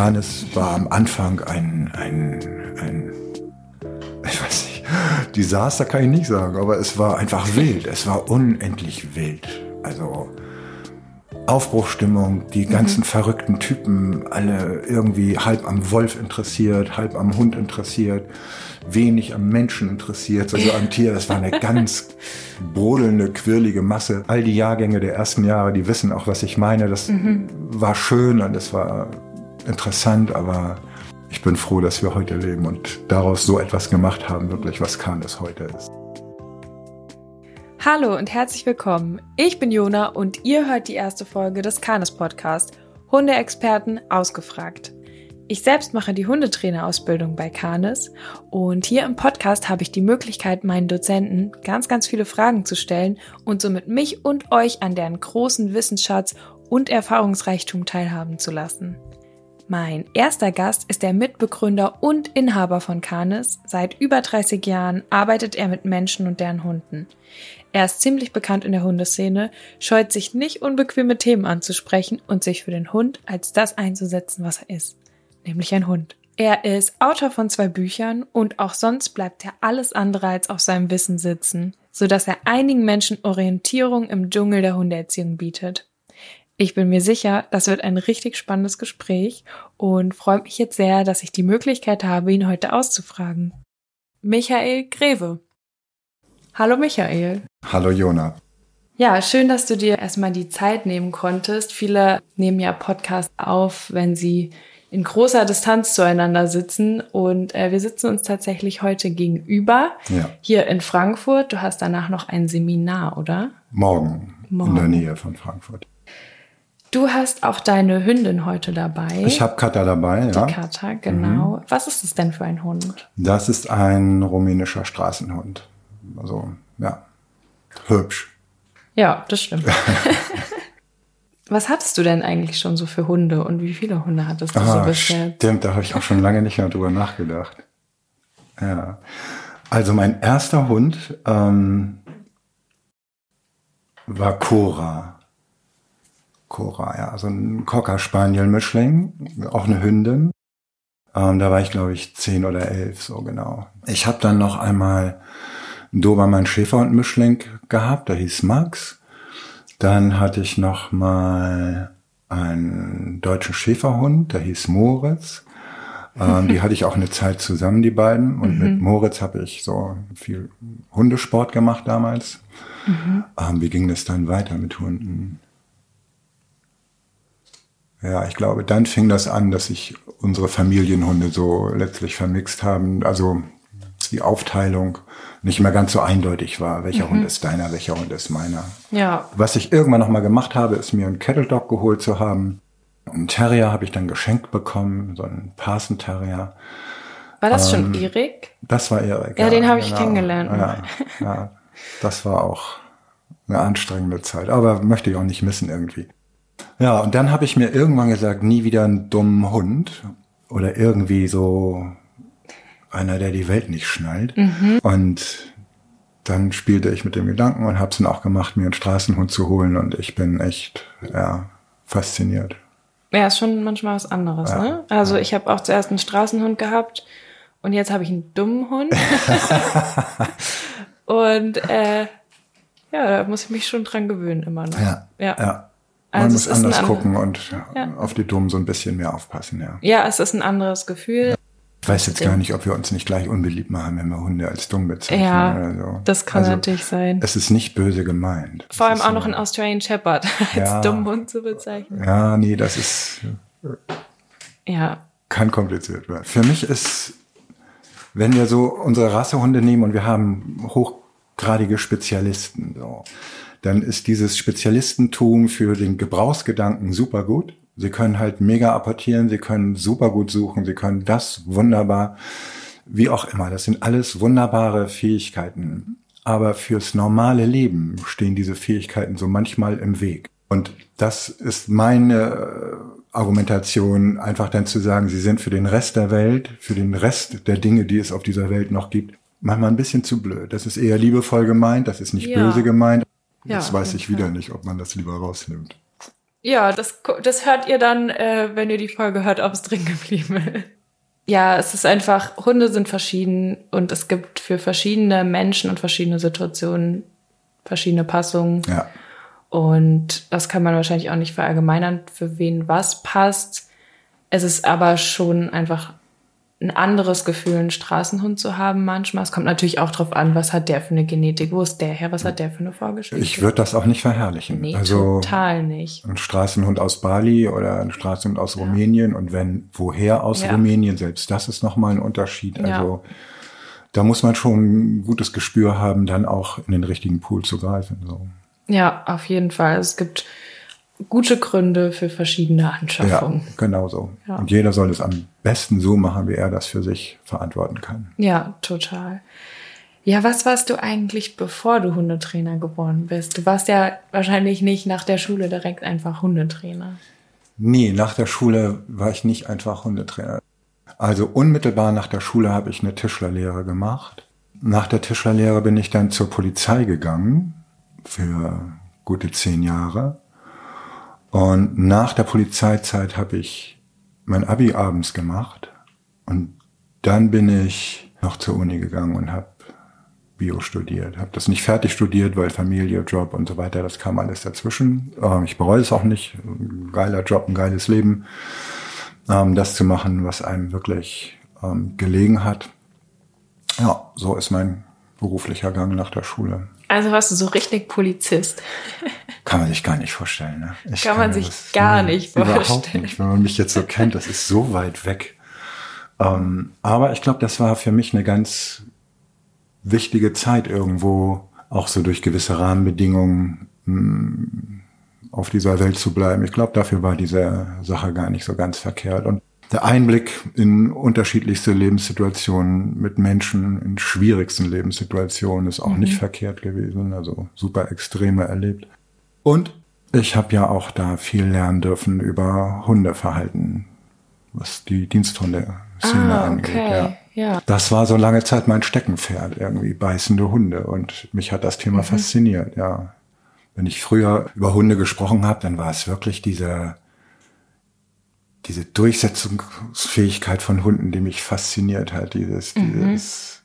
Canis war am Anfang ein, ein, ein, ich weiß nicht, Desaster kann ich nicht sagen, aber es war einfach wild. Es war unendlich wild. Also Aufbruchstimmung, die ganzen mhm. verrückten Typen, alle irgendwie halb am Wolf interessiert, halb am Hund interessiert, wenig am Menschen interessiert, also am Tier. Das war eine ganz brodelnde, quirlige Masse. All die Jahrgänge der ersten Jahre, die wissen auch, was ich meine. Das mhm. war schön und es war interessant, aber ich bin froh, dass wir heute leben und daraus so etwas gemacht haben, wirklich, was Kahn heute ist. Hallo und herzlich willkommen. Ich bin Jona und ihr hört die erste Folge des Kanes Podcast Hundeexperten ausgefragt. Ich selbst mache die Hundetrainerausbildung bei Kanes und hier im Podcast habe ich die Möglichkeit, meinen Dozenten ganz, ganz viele Fragen zu stellen und somit mich und euch an deren großen Wissensschatz und Erfahrungsreichtum teilhaben zu lassen. Mein erster Gast ist der Mitbegründer und Inhaber von Canis. Seit über 30 Jahren arbeitet er mit Menschen und deren Hunden. Er ist ziemlich bekannt in der Hundeszene, scheut sich nicht unbequeme Themen anzusprechen und sich für den Hund als das einzusetzen, was er ist, nämlich ein Hund. Er ist Autor von zwei Büchern und auch sonst bleibt er alles andere als auf seinem Wissen sitzen, so dass er einigen Menschen Orientierung im Dschungel der Hundeerziehung bietet. Ich bin mir sicher, das wird ein richtig spannendes Gespräch und freue mich jetzt sehr, dass ich die Möglichkeit habe, ihn heute auszufragen. Michael Greve. Hallo Michael. Hallo Jona. Ja, schön, dass du dir erstmal die Zeit nehmen konntest. Viele nehmen ja Podcasts auf, wenn sie in großer Distanz zueinander sitzen. Und äh, wir sitzen uns tatsächlich heute gegenüber ja. hier in Frankfurt. Du hast danach noch ein Seminar, oder? Morgen, Morgen. in der Nähe von Frankfurt. Du hast auch deine Hündin heute dabei. Ich habe Kata dabei, Die ja. Die Kata, genau. Mhm. Was ist es denn für ein Hund? Das ist ein rumänischer Straßenhund. Also, ja, hübsch. Ja, das stimmt. Was hattest du denn eigentlich schon so für Hunde und wie viele Hunde hattest du ah, so bisher? Stimmt, da habe ich auch schon lange nicht mehr drüber nachgedacht. Ja. Also mein erster Hund ähm, war Cora. Cora, ja, so ein Cocker Spaniel Mischling, auch eine Hündin. Ähm, da war ich glaube ich zehn oder elf, so genau. Ich habe dann noch einmal einen Dobermann Schäferhund Mischling gehabt, der hieß Max. Dann hatte ich noch mal einen deutschen Schäferhund, der hieß Moritz. Ähm, die hatte ich auch eine Zeit zusammen, die beiden. Und mhm. mit Moritz habe ich so viel Hundesport gemacht damals. Mhm. Ähm, wie ging das dann weiter mit Hunden? Ja, ich glaube, dann fing das an, dass sich unsere Familienhunde so letztlich vermixt haben. Also die Aufteilung nicht mehr ganz so eindeutig war, welcher mhm. Hund ist deiner, welcher Hund ist meiner. Ja. Was ich irgendwann noch mal gemacht habe, ist mir einen Kettle Dog geholt zu haben. Einen Terrier habe ich dann geschenkt bekommen, so einen Parson Terrier. War das ähm, schon Erik? Das war Erik. Ja, ja, den habe ich genau. kennengelernt. Ja, ja, das war auch eine anstrengende Zeit, aber möchte ich auch nicht missen irgendwie. Ja, und dann habe ich mir irgendwann gesagt, nie wieder einen dummen Hund oder irgendwie so einer, der die Welt nicht schnallt. Mhm. Und dann spielte ich mit dem Gedanken und habe es dann auch gemacht, mir einen Straßenhund zu holen. Und ich bin echt ja, fasziniert. Ja, ist schon manchmal was anderes. Ja, ne? Also ich habe auch zuerst einen Straßenhund gehabt und jetzt habe ich einen dummen Hund. und äh, ja, da muss ich mich schon dran gewöhnen immer noch. Ja, ja. ja. Man also muss anders ein gucken und ja. auf die Dummen so ein bisschen mehr aufpassen, ja. Ja, es ist ein anderes Gefühl. Ich weiß jetzt gar nicht, ob wir uns nicht gleich unbeliebt machen, wenn wir Hunde als dumm bezeichnen. Ja, also, das kann also, natürlich sein. Es ist nicht böse gemeint. Vor allem auch noch ein Australian Shepherd als ja, dummen Hund zu bezeichnen. Ja, nee, das ist. Ja. Kann kompliziert werden. Für mich ist, wenn wir so unsere Rassehunde nehmen und wir haben hochgradige Spezialisten, so dann ist dieses Spezialistentum für den Gebrauchsgedanken super gut. Sie können halt mega apportieren, sie können super gut suchen, sie können das wunderbar, wie auch immer. Das sind alles wunderbare Fähigkeiten. Aber fürs normale Leben stehen diese Fähigkeiten so manchmal im Weg. Und das ist meine äh, Argumentation, einfach dann zu sagen, sie sind für den Rest der Welt, für den Rest der Dinge, die es auf dieser Welt noch gibt, manchmal ein bisschen zu blöd. Das ist eher liebevoll gemeint, das ist nicht ja. böse gemeint. Ja, Jetzt weiß ich wieder nicht, ob man das lieber rausnimmt. Ja, das, das hört ihr dann, äh, wenn ihr die Folge hört, ob es drin geblieben ist. Ja, es ist einfach, Hunde sind verschieden und es gibt für verschiedene Menschen und verschiedene Situationen verschiedene Passungen. Ja. Und das kann man wahrscheinlich auch nicht verallgemeinern, für wen was passt. Es ist aber schon einfach ein anderes Gefühl, einen Straßenhund zu haben manchmal. Es kommt natürlich auch drauf an, was hat der für eine Genetik, wo ist der her, was hat der für eine Vorgeschichte. Ich würde das auch nicht verherrlichen. Nee, also total nicht. ein Straßenhund aus Bali oder ein Straßenhund aus Ja. Rumänien und wenn woher aus Ja. Rumänien, selbst das ist nochmal ein Unterschied. Ja. Also da muss man schon ein gutes Gespür haben, dann auch in den richtigen Pool zu greifen. So. Ja, auf jeden Fall. Es gibt gute Gründe für verschiedene Ja, Anschaffungen. genau so. Ja. Und jeder soll es am besten so machen, wie er das für sich verantworten kann. Ja, total. Ja, was warst du eigentlich, bevor du Hundetrainer geworden bist? Du warst ja wahrscheinlich nicht nach der Schule direkt einfach Hundetrainer. Nee, nach der Schule war ich nicht einfach Hundetrainer. Also unmittelbar nach der Schule habe ich eine Tischlerlehre gemacht. Nach der Tischlerlehre bin ich dann zur Polizei gegangen für gute zehn Jahre. Und nach der Polizeizeit habe ich mein Abi abends gemacht. Und dann bin ich noch zur Uni gegangen und habe Bio studiert. Habe das nicht fertig studiert, weil Familie, Job und so weiter, das kam alles dazwischen. Ähm, ich bereue es auch nicht. Ein geiler Job, ein geiles Leben. Ähm, das zu machen, was einem wirklich ähm, gelegen hat. Ja, so ist mein beruflicher Gang nach der Schule. Also warst du so richtig Polizist. Kann man sich gar nicht vorstellen. Ne? Ich Kann man sich gar nicht Überhaupt vorstellen. nicht. Wenn man mich jetzt so kennt, das ist so weit weg. Ähm, aber ich glaube, das war für mich eine ganz wichtige Zeit irgendwo, auch so durch gewisse Rahmenbedingungen mh, auf dieser Welt zu bleiben. Ich glaube, dafür war diese Sache gar nicht so ganz verkehrt. Und der Einblick in unterschiedlichste Lebenssituationen mit Menschen in schwierigsten Lebenssituationen ist auch nicht verkehrt gewesen. Also super Extreme erlebt. Und ich habe ja auch da viel lernen dürfen über Hundeverhalten, was die Diensthunde-Szene Ah, angeht. okay. Ja. Ja. Das war so lange Zeit mein Steckenpferd, irgendwie beißende Hunde. Und mich hat das Thema Mhm. fasziniert, ja. Wenn ich früher über Hunde gesprochen habe, dann war es wirklich diese, diese Durchsetzungsfähigkeit von Hunden, die mich fasziniert hat. Dieses, Mhm. dieses,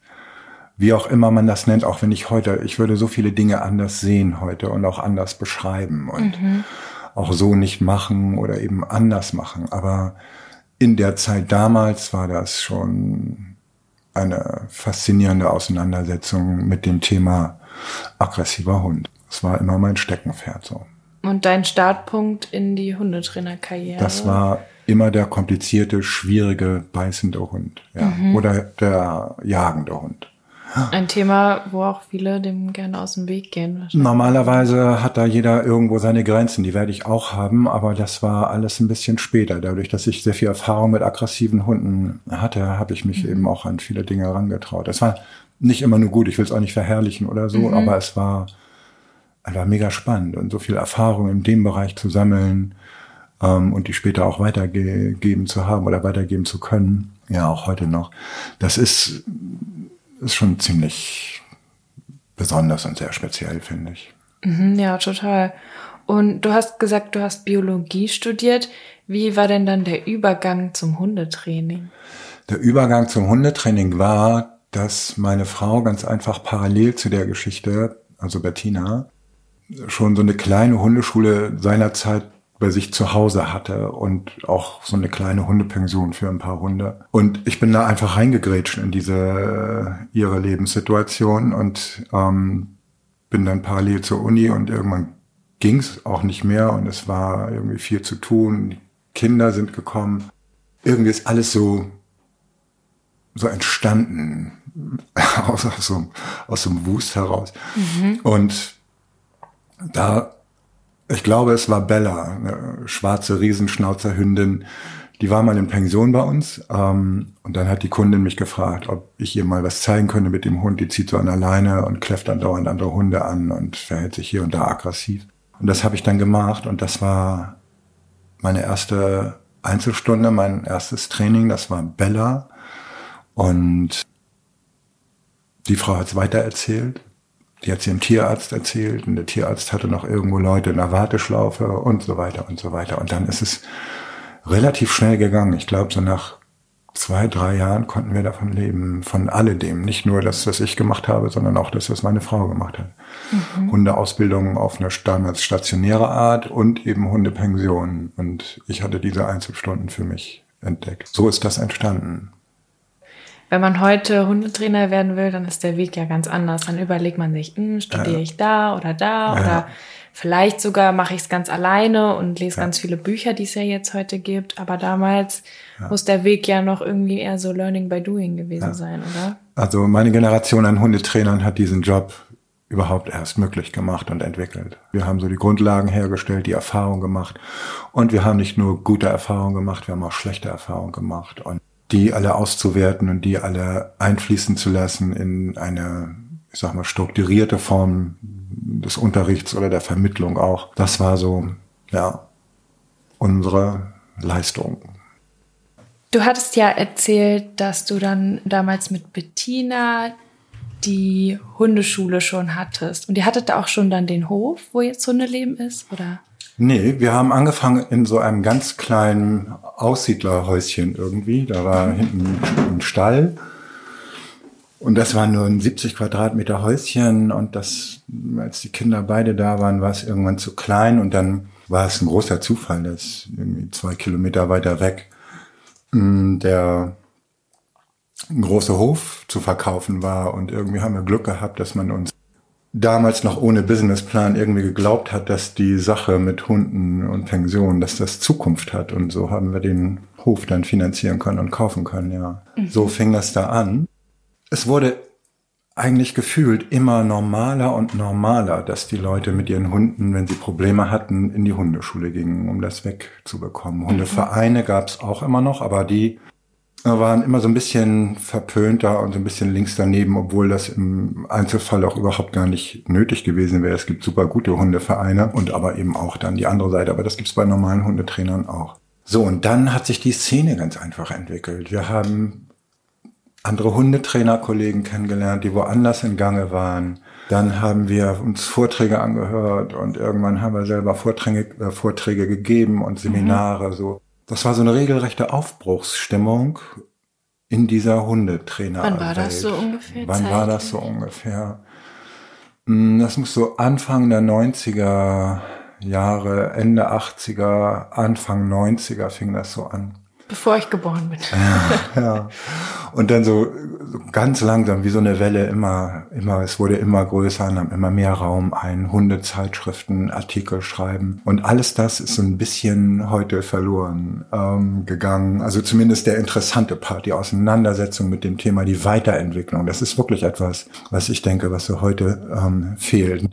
wie auch immer man das nennt, auch wenn ich heute, ich würde so viele Dinge anders sehen heute und auch anders beschreiben und auch so nicht machen oder eben anders machen. Aber in der Zeit damals war das schon eine faszinierende Auseinandersetzung mit dem Thema aggressiver Hund. Das war immer mein Steckenpferd so. Und dein Startpunkt in die Hundetrainerkarriere? Das war immer der komplizierte, schwierige, beißende Hund. Ja. Oder der jagende Hund. Ein Thema, wo auch viele dem gerne aus dem Weg gehen. Normalerweise hat da jeder irgendwo seine Grenzen, die werde ich auch haben, aber das war alles ein bisschen später. Dadurch, dass ich sehr viel Erfahrung mit aggressiven Hunden hatte, habe ich mich eben auch an viele Dinge herangetraut. Das war nicht immer nur gut, ich will es auch nicht verherrlichen oder so, aber es war, es war mega spannend und so viel Erfahrung in dem Bereich zu sammeln ähm, und die später auch weitergegeben zu haben oder weitergeben zu können, ja auch heute noch. Das ist, ist schon ziemlich besonders und sehr speziell, finde ich. Mhm, ja, total. Und du hast gesagt, du hast Biologie studiert. Wie war denn dann der Übergang zum Hundetraining? Der Übergang zum Hundetraining war, dass meine Frau ganz einfach parallel zu der Geschichte, also Bettina, schon so eine kleine Hundeschule seinerzeit bei sich zu Hause hatte und auch so eine kleine Hundepension für ein paar Hunde. Und ich bin da einfach reingegrätscht in diese äh, ihre Lebenssituation und ähm, bin dann parallel zur Uni und irgendwann ging es auch nicht mehr und es war irgendwie viel zu tun. Kinder sind gekommen. Irgendwie ist alles so so entstanden aus, aus, so, aus so einem Wust heraus. Und da, ich glaube, es war Bella, eine schwarze Riesenschnauzerhündin, die war mal in Pension bei uns. Ähm, und dann hat die Kundin mich gefragt, ob ich ihr mal was zeigen könnte mit dem Hund. Die zieht so an der Leine und kläfft dann dauernd andere Hunde an und verhält sich hier und da aggressiv. Und das habe ich dann gemacht und das war meine erste Einzelstunde, mein erstes Training. Das war Bella. Und die Frau hat es weitererzählt. Die hat sie dem Tierarzt erzählt und der Tierarzt hatte noch irgendwo Leute in der Warteschlaufe und so weiter und so weiter. Und dann ist es relativ schnell gegangen. Ich glaube, so nach zwei, drei Jahren konnten wir davon leben, von alledem. Nicht nur das, was ich gemacht habe, sondern auch das, was meine Frau gemacht hat. Mhm. Hundeausbildung auf eine damals stationäre Art und eben Hundepension. Und ich hatte diese Einzelstunden für mich entdeckt. So ist das entstanden. Wenn man heute Hundetrainer werden will, dann ist der Weg ja ganz anders. Dann überlegt man sich, hm, studiere ich da oder da ja. oder vielleicht sogar mache ich es ganz alleine und lese ja. ganz viele Bücher, die es ja jetzt heute gibt. Aber damals ja. muss der Weg ja noch irgendwie eher so Learning by Doing gewesen sein, oder? Also meine Generation an Hundetrainern hat diesen Job überhaupt erst möglich gemacht und entwickelt. Wir haben so die Grundlagen hergestellt, die Erfahrung gemacht und wir haben nicht nur gute Erfahrungen gemacht, wir haben auch schlechte Erfahrungen gemacht und die alle auszuwerten und die alle einfließen zu lassen in eine, ich sag mal, strukturierte Form des Unterrichts oder der Vermittlung auch. Das war so, ja, unsere Leistung. Du hattest ja erzählt, dass du dann damals mit Bettina die Hundeschule schon hattest. Und ihr hattet da auch schon dann den Hof, wo jetzt Hundeleben ist, oder? Nee, wir haben angefangen in so einem ganz kleinen Aussiedlerhäuschen irgendwie. Da war hinten ein Stall. Und das war nur ein 70 Quadratmeter Häuschen. Und das, als die Kinder beide da waren, war es irgendwann zu klein. Und dann war es ein großer Zufall, dass irgendwie zwei Kilometer weiter weg hm, der große Hof zu verkaufen war. Und irgendwie haben wir Glück gehabt, dass man uns damals noch ohne Businessplan irgendwie geglaubt hat, dass die Sache mit Hunden und Pensionen, dass das Zukunft hat. Und so haben wir den Hof dann finanzieren können und kaufen können, ja. Mhm. So fing das da an. Es wurde eigentlich gefühlt immer normaler und normaler, dass die Leute mit ihren Hunden, wenn sie Probleme hatten, in die Hundeschule gingen, um das wegzubekommen. Mhm. Hundevereine gab es auch immer noch, aber die waren immer so ein bisschen verpönter und so ein bisschen links daneben, obwohl das im Einzelfall auch überhaupt gar nicht nötig gewesen wäre. Es gibt super gute Hundevereine und aber eben auch dann die andere Seite. Aber das gibt's bei normalen Hundetrainern auch. So, und dann hat sich die Szene ganz einfach entwickelt. Wir haben andere Hundetrainerkollegen kennengelernt, die woanders in Gange waren. Dann haben wir uns Vorträge angehört und irgendwann haben wir selber Vorträge, äh, Vorträge gegeben und Seminare, mhm. so das war so eine regelrechte Aufbruchsstimmung in dieser Hundetrainer. Wann war das so ungefähr? Wann war das so ungefähr? Hm, das muss so Anfang der 90er Jahre, Ende 80er, Anfang 90er fing das so an. Bevor ich geboren bin. Ja, ja. Und dann so, so ganz langsam, wie so eine Welle, immer, immer, es wurde immer größer, nahm immer mehr Raum ein, Hundezeitschriften, Artikel schreiben. Und alles das ist so ein bisschen heute verloren ähm, gegangen. Also zumindest der interessante Part, die Auseinandersetzung mit dem Thema, die Weiterentwicklung. Das ist wirklich etwas, was ich denke, was so heute ähm, fehlt.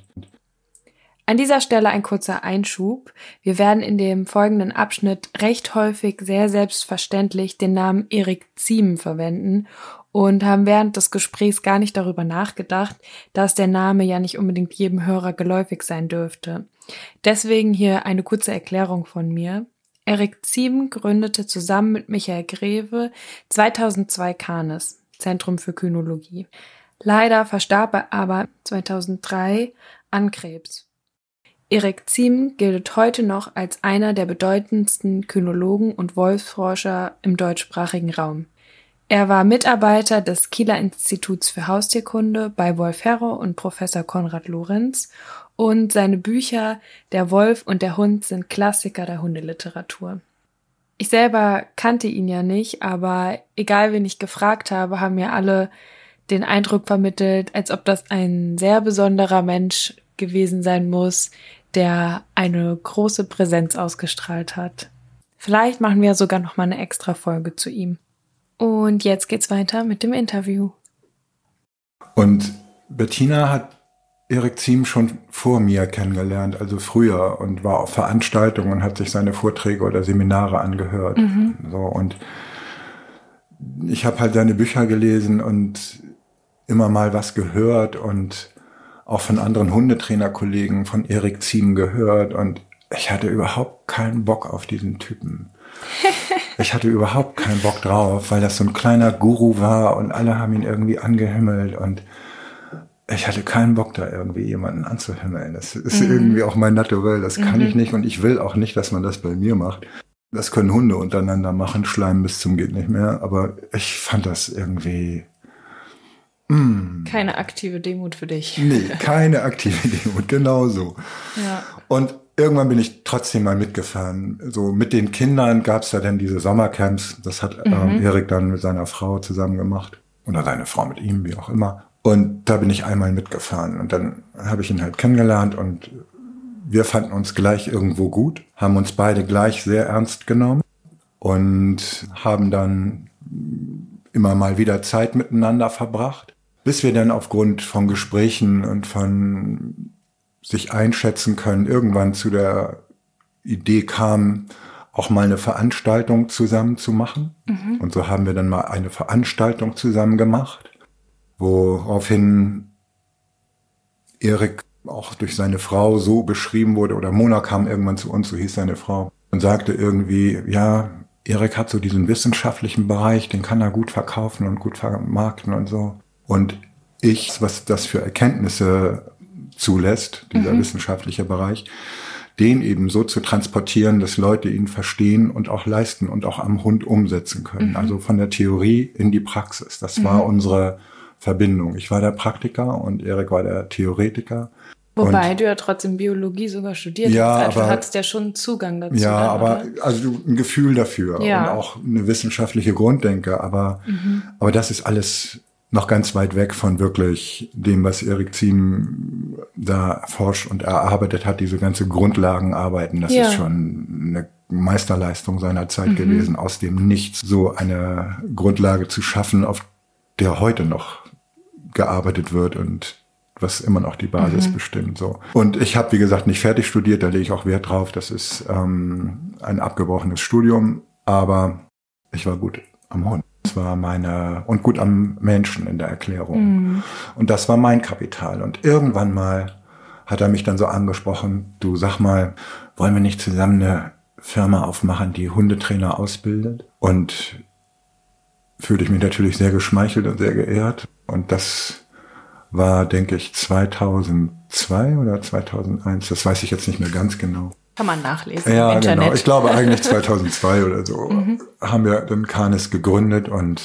An dieser Stelle ein kurzer Einschub. Wir werden in dem folgenden Abschnitt recht häufig sehr selbstverständlich den Namen Erik Ziemen verwenden und haben während des Gesprächs gar nicht darüber nachgedacht, dass der Name ja nicht unbedingt jedem Hörer geläufig sein dürfte. Deswegen hier eine kurze Erklärung von mir. Erik Ziemen gründete zusammen mit Michael Greve 2002 Canis, Zentrum für Kynologie. Leider verstarb er aber 2003 an Krebs. Erik Ziem gilt heute noch als einer der bedeutendsten Kynologen und Wolfsforscher im deutschsprachigen Raum. Er war Mitarbeiter des Kieler Instituts für Haustierkunde bei Wolf Ferro und Professor Konrad Lorenz und seine Bücher Der Wolf und der Hund sind Klassiker der Hundeliteratur. Ich selber kannte ihn ja nicht, aber egal wen ich gefragt habe, haben mir alle den Eindruck vermittelt, als ob das ein sehr besonderer Mensch gewesen sein muss, der eine große Präsenz ausgestrahlt hat. Vielleicht machen wir sogar noch mal eine extra Folge zu ihm. Und jetzt geht's weiter mit dem Interview. Und Bettina hat Erik Ziem schon vor mir kennengelernt, also früher und war auf Veranstaltungen und hat sich seine Vorträge oder Seminare angehört. Mhm. So und ich habe halt seine Bücher gelesen und immer mal was gehört und auch von anderen Hundetrainerkollegen, von Erik Ziem gehört und ich hatte überhaupt keinen Bock auf diesen Typen. Ich hatte überhaupt keinen Bock drauf, weil das so ein kleiner Guru war und alle haben ihn irgendwie angehimmelt und ich hatte keinen Bock, da irgendwie jemanden anzuhimmeln. Das ist mhm. irgendwie auch mein Naturell. Das kann mhm. ich nicht und ich will auch nicht, dass man das bei mir macht. Das können Hunde untereinander machen, schleimen bis zum geht nicht mehr. Aber ich fand das irgendwie. Mm. Keine aktive Demut für dich. Nee, keine aktive Demut, genauso. Ja. Und irgendwann bin ich trotzdem mal mitgefahren. So mit den Kindern gab es da dann diese Sommercamps. Das hat mhm. ähm, Erik dann mit seiner Frau zusammen gemacht. Oder seine Frau mit ihm, wie auch immer. Und da bin ich einmal mitgefahren. Und dann habe ich ihn halt kennengelernt und wir fanden uns gleich irgendwo gut, haben uns beide gleich sehr ernst genommen und haben dann immer mal wieder Zeit miteinander verbracht, bis wir dann aufgrund von Gesprächen und von sich einschätzen können, irgendwann zu der Idee kamen, auch mal eine Veranstaltung zusammen zu machen. Mhm. Und so haben wir dann mal eine Veranstaltung zusammen gemacht, woraufhin Erik auch durch seine Frau so beschrieben wurde, oder Mona kam irgendwann zu uns, so hieß seine Frau, und sagte irgendwie, ja, Erik hat so diesen wissenschaftlichen Bereich, den kann er gut verkaufen und gut vermarkten und so. Und ich, was das für Erkenntnisse zulässt, dieser mhm. wissenschaftliche Bereich, den eben so zu transportieren, dass Leute ihn verstehen und auch leisten und auch am Hund umsetzen können. Mhm. Also von der Theorie in die Praxis. Das mhm. war unsere Verbindung. Ich war der Praktiker und Erik war der Theoretiker. Wobei und, du ja trotzdem Biologie sogar studiert ja, hast. Also aber, du hattest ja schon Zugang dazu. Ja, dann, aber oder? also ein Gefühl dafür ja. und auch eine wissenschaftliche Grunddenke. Aber, mhm. aber das ist alles noch ganz weit weg von wirklich dem, was Erik Ziem da forscht und erarbeitet hat, diese ganze Grundlagenarbeiten. Das ja. ist schon eine Meisterleistung seiner Zeit mhm. gewesen, aus dem Nichts so eine Grundlage zu schaffen, auf der heute noch gearbeitet wird und was immer noch die Basis mhm. bestimmt. So. Und ich habe, wie gesagt, nicht fertig studiert, da lege ich auch Wert drauf. Das ist ähm, ein abgebrochenes Studium, aber ich war gut am Hund. Das war meine, und gut am Menschen in der Erklärung. Mhm. Und das war mein Kapital. Und irgendwann mal hat er mich dann so angesprochen, du sag mal, wollen wir nicht zusammen eine Firma aufmachen, die Hundetrainer ausbildet? Und fühlte ich mich natürlich sehr geschmeichelt und sehr geehrt. Und das war, denke ich, 2002 oder 2001, das weiß ich jetzt nicht mehr ganz genau. Kann man nachlesen ja, im Internet. Genau. Ich glaube eigentlich 2002 oder so mhm. haben wir dann Canis gegründet und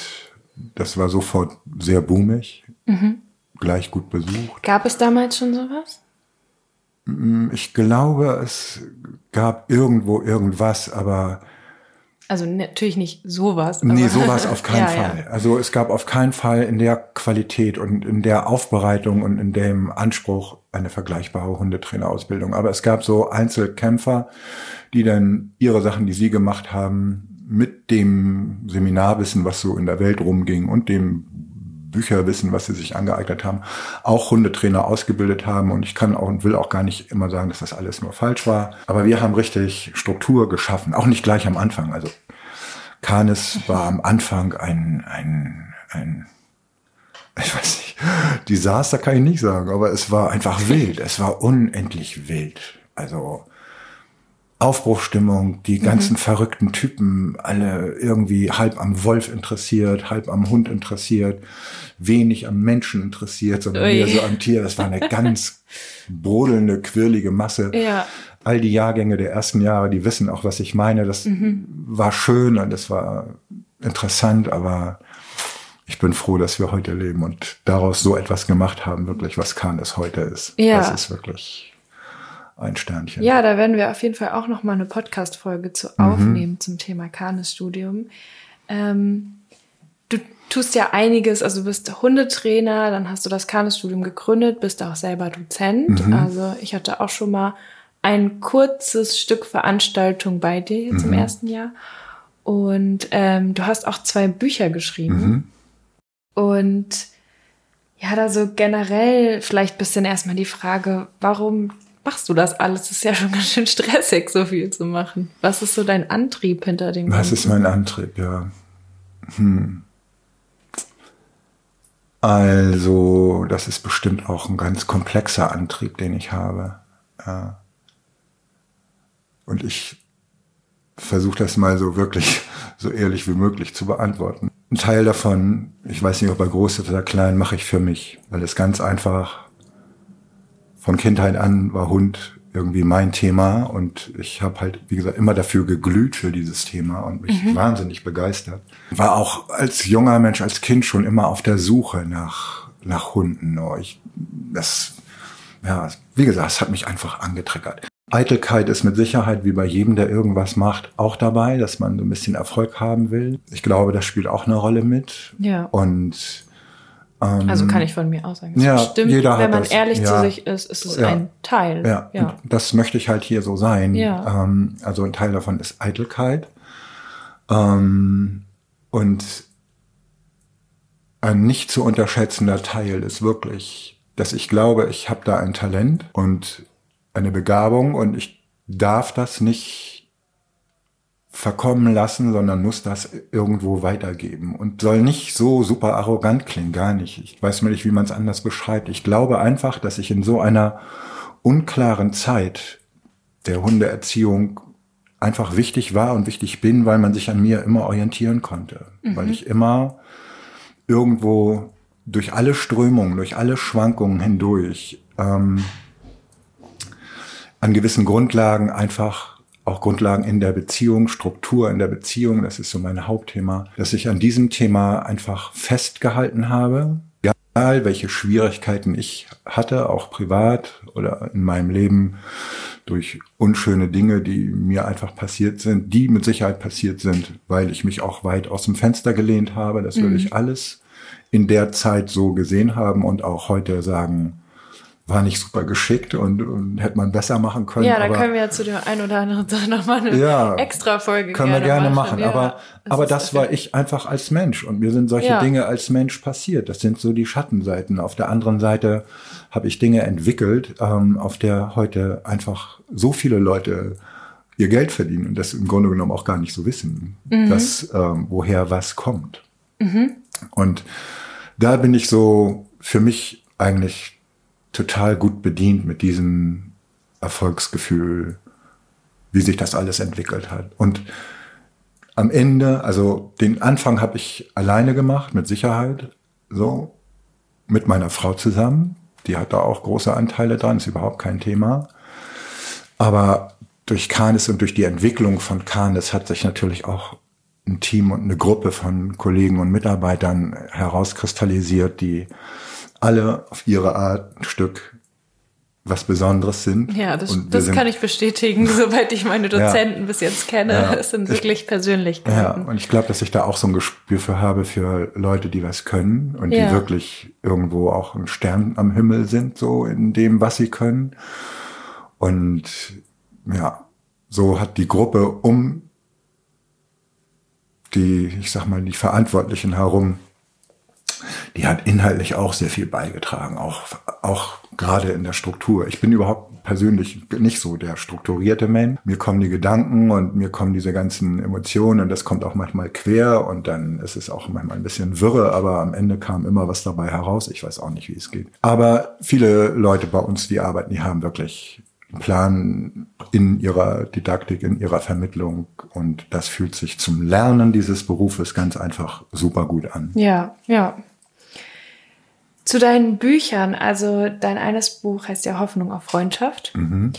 das war sofort sehr boomig, mhm. gleich gut besucht. Gab es damals schon sowas? Mm, ich glaube, es gab irgendwo irgendwas, aber also natürlich nicht sowas. Nee, sowas auf keinen ja, Fall. Ja. Also es gab auf keinen Fall in der Qualität und in der Aufbereitung und in dem Anspruch eine vergleichbare Hundetrainerausbildung. Aber es gab so Einzelkämpfer, die dann ihre Sachen, die sie gemacht haben, mit dem Seminarwissen, was so in der Welt rumging und dem Bücherwissen, was sie sich angeeignet haben, auch Hundetrainer ausgebildet haben. Und ich kann auch und will auch gar nicht immer sagen, dass das alles nur falsch war. Aber wir haben richtig Struktur geschaffen, auch nicht gleich am Anfang. Also Canis war am Anfang ein, ein, ein ich weiß nicht, Desaster kann ich nicht sagen, aber es war einfach wild. Es war unendlich wild. Also Aufbruchstimmung, die ganzen mhm. verrückten Typen, alle irgendwie halb am Wolf interessiert, halb am Hund interessiert, wenig am Menschen interessiert, sondern Ui. mehr so am Tier. Das war eine ganz brodelnde, quirlige Masse. Ja. All die Jahrgänge der ersten Jahre, die wissen auch, was ich meine. Das mhm. war schön und es war interessant, aber ich bin froh, dass wir heute leben und daraus so etwas gemacht haben, wirklich, was Kahn es heute ist. Ja. Das ist wirklich ein Sternchen. Ja, da werden wir auf jeden Fall auch noch mal eine Podcast-Folge zu mhm. aufnehmen zum Thema Kanes-Studium. Ähm, du tust ja einiges, also du bist Hundetrainer, dann hast du das Kanes-Studium gegründet, bist auch selber Dozent. Mhm. Also ich hatte auch schon mal ein kurzes Stück Veranstaltung bei dir jetzt mhm. im ersten Jahr. Und ähm, du hast auch zwei Bücher geschrieben. Mhm. Und ja, da so generell vielleicht bisschen erstmal die Frage, warum machst du das alles? Das ist ja schon ganz schön stressig, so viel zu machen. Was ist so dein Antrieb hinter dem? Was Ganzen? ist mein Antrieb, ja. Hm. Also, das ist bestimmt auch ein ganz komplexer Antrieb, den ich habe. Ja. Und ich versuche das mal so wirklich so ehrlich wie möglich zu beantworten. ein Teil davon, ich weiß nicht, ob er groß ist oder klein, mache ich für mich, weil es ganz einfach von Kindheit an war Hund irgendwie mein Thema und ich habe halt, wie gesagt, immer dafür geglüht für dieses Thema und mich mhm. wahnsinnig begeistert. War auch als junger Mensch, als Kind schon immer auf der Suche nach, nach Hunden. Oh, ich, das, ja, wie gesagt, es hat mich einfach angetriggert. Eitelkeit ist mit Sicherheit wie bei jedem, der irgendwas macht, auch dabei, dass man so ein bisschen Erfolg haben will. Ich glaube, das spielt auch eine Rolle mit. Ja. Und ähm, also kann ich von mir aus sagen. Ja, stimmt, jeder wenn man das. ehrlich ja. zu sich ist, ist es ja. ein Teil. Ja, ja. das möchte ich halt hier so sein. Ja. Ähm, also ein Teil davon ist Eitelkeit. Ähm, und ein nicht zu unterschätzender Teil ist wirklich, dass ich glaube, ich habe da ein Talent und eine Begabung und ich darf das nicht verkommen lassen, sondern muss das irgendwo weitergeben und soll nicht so super arrogant klingen, gar nicht. Ich weiß mir nicht, wie man es anders beschreibt. Ich glaube einfach, dass ich in so einer unklaren Zeit der Hundeerziehung einfach wichtig war und wichtig bin, weil man sich an mir immer orientieren konnte, mhm. weil ich immer irgendwo durch alle Strömungen, durch alle Schwankungen hindurch ähm, an gewissen Grundlagen einfach auch Grundlagen in der Beziehung, Struktur in der Beziehung, das ist so mein Hauptthema, dass ich an diesem Thema einfach festgehalten habe, egal welche Schwierigkeiten ich hatte, auch privat oder in meinem Leben durch unschöne Dinge, die mir einfach passiert sind, die mit Sicherheit passiert sind, weil ich mich auch weit aus dem Fenster gelehnt habe. Das mhm. würde ich alles in der Zeit so gesehen haben und auch heute sagen, war nicht super geschickt und, und hätte man besser machen können. Ja, da können wir ja zu der ein oder anderen Sache nochmal eine ja, extra Folge können wir gerne machen. machen. Ja, aber das, aber das war ich einfach als Mensch und mir sind solche ja. Dinge als Mensch passiert. Das sind so die Schattenseiten. Auf der anderen Seite habe ich Dinge entwickelt, ähm, auf der heute einfach so viele Leute ihr Geld verdienen und das im Grunde genommen auch gar nicht so wissen, mhm. dass ähm, woher was kommt. Mhm. Und da bin ich so für mich eigentlich total gut bedient mit diesem Erfolgsgefühl, wie sich das alles entwickelt hat. Und am Ende, also den Anfang habe ich alleine gemacht, mit Sicherheit, so, mit meiner Frau zusammen. Die hat da auch große Anteile dran, ist überhaupt kein Thema. Aber durch Canis und durch die Entwicklung von Canis hat sich natürlich auch ein Team und eine Gruppe von Kollegen und Mitarbeitern herauskristallisiert, die alle auf ihre Art ein Stück was Besonderes sind. Ja, das, das sind, kann ich bestätigen, soweit ich meine Dozenten ja, bis jetzt kenne. Ja, es sind wirklich ich, Persönlichkeiten. Ja, und ich glaube, dass ich da auch so ein Gespür für habe für Leute, die was können und ja. die wirklich irgendwo auch ein Stern am Himmel sind, so in dem, was sie können. Und ja, so hat die Gruppe um die, ich sag mal, die Verantwortlichen herum die hat inhaltlich auch sehr viel beigetragen, auch, auch gerade in der Struktur. Ich bin überhaupt persönlich nicht so der strukturierte Mensch. Mir kommen die Gedanken und mir kommen diese ganzen Emotionen und das kommt auch manchmal quer und dann ist es auch manchmal ein bisschen wirre, aber am Ende kam immer was dabei heraus. Ich weiß auch nicht, wie es geht. Aber viele Leute bei uns, die arbeiten, die haben wirklich einen Plan in ihrer Didaktik, in ihrer Vermittlung und das fühlt sich zum Lernen dieses Berufes ganz einfach super gut an. Ja, ja. Zu deinen Büchern, also dein eines Buch heißt ja Hoffnung auf Freundschaft. Mhm.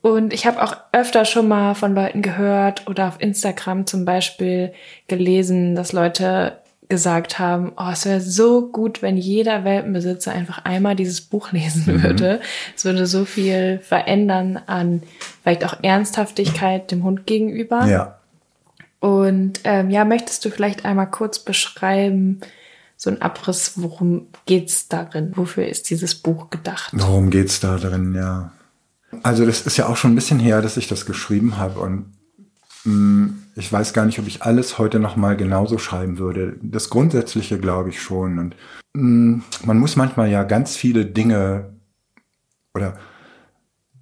Und ich habe auch öfter schon mal von Leuten gehört oder auf Instagram zum Beispiel gelesen, dass Leute gesagt haben, oh, es wäre so gut, wenn jeder Welpenbesitzer einfach einmal dieses Buch lesen mhm. würde. Es würde so viel verändern an vielleicht auch Ernsthaftigkeit dem Hund gegenüber. Ja. Und ähm, ja, möchtest du vielleicht einmal kurz beschreiben, so ein Abriss, worum geht's darin? Wofür ist dieses Buch gedacht? Worum geht's da drin, ja. Also das ist ja auch schon ein bisschen her, dass ich das geschrieben habe und mh, mm, ich weiß gar nicht, ob ich alles heute noch mal genauso schreiben würde. Das Grundsätzliche glaube ich schon und mh, mm, man muss manchmal ja ganz viele Dinge oder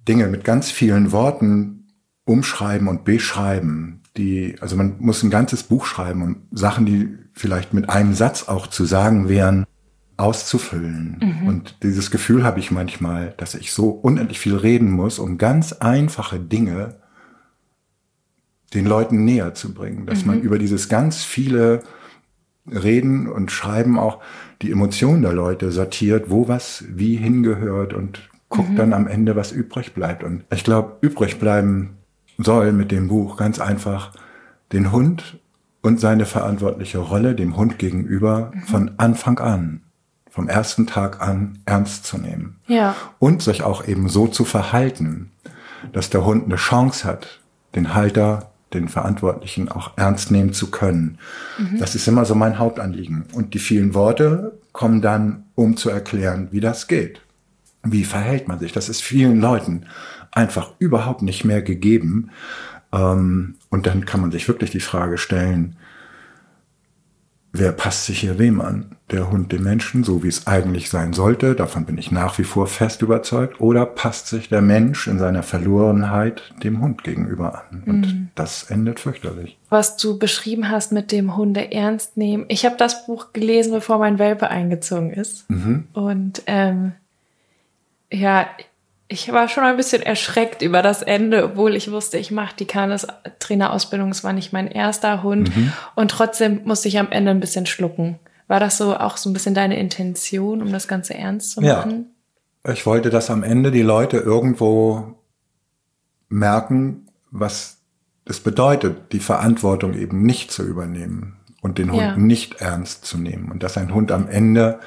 Dinge mit ganz vielen Worten umschreiben und beschreiben die, also man muss ein ganzes Buch schreiben und Sachen, die vielleicht mit einem Satz auch zu sagen wären, auszufüllen. Mhm. Und dieses Gefühl habe ich manchmal, dass ich so unendlich viel reden muss, um ganz einfache Dinge den Leuten näher zu bringen, dass mhm. man über dieses ganz viele reden und schreiben auch die Emotionen der Leute, sortiert, wo was wie hingehört und guckt mhm. dann am Ende, was übrig bleibt. Und ich glaube, übrig bleiben soll mit dem Buch ganz einfach den Hund und seine verantwortliche Rolle dem Hund gegenüber mhm. von Anfang an, vom ersten Tag an ernst zu nehmen. Ja. Und sich auch eben so zu verhalten, dass der Hund eine Chance hat, den Halter, den Verantwortlichen auch ernst nehmen zu können. Mhm. Das ist immer so mein Hauptanliegen. Und die vielen Worte kommen dann, um zu erklären, wie das geht. Wie verhält man sich? Das ist vielen Leuten einfach überhaupt nicht mehr gegeben. Ähm, und dann kann man sich wirklich die Frage stellen, wer passt sich hier wem an? Der Hund dem Menschen, so wie es eigentlich sein sollte, davon bin ich nach wie vor fest überzeugt, oder passt sich der Mensch in seiner Verlorenheit dem Hund gegenüber an? Und mhm. das endet fürchterlich. Was du beschrieben hast mit dem Hunde ernst nehmen. Ich habe das Buch gelesen, bevor mein Welpe eingezogen ist. Mhm. Und ähm, ja, ich war schon ein bisschen erschreckt über das Ende, obwohl ich wusste, ich mache die Kanes-Trainerausbildung. Es war nicht mein erster Hund. Mhm. Und trotzdem musste ich am Ende ein bisschen schlucken. War das so auch so ein bisschen deine Intention, um das Ganze ernst zu machen? Ja. Ich wollte, dass am Ende die Leute irgendwo merken, was es bedeutet, die Verantwortung eben nicht zu übernehmen und den Hund ja. nicht ernst zu nehmen. Und dass ein Hund am Ende,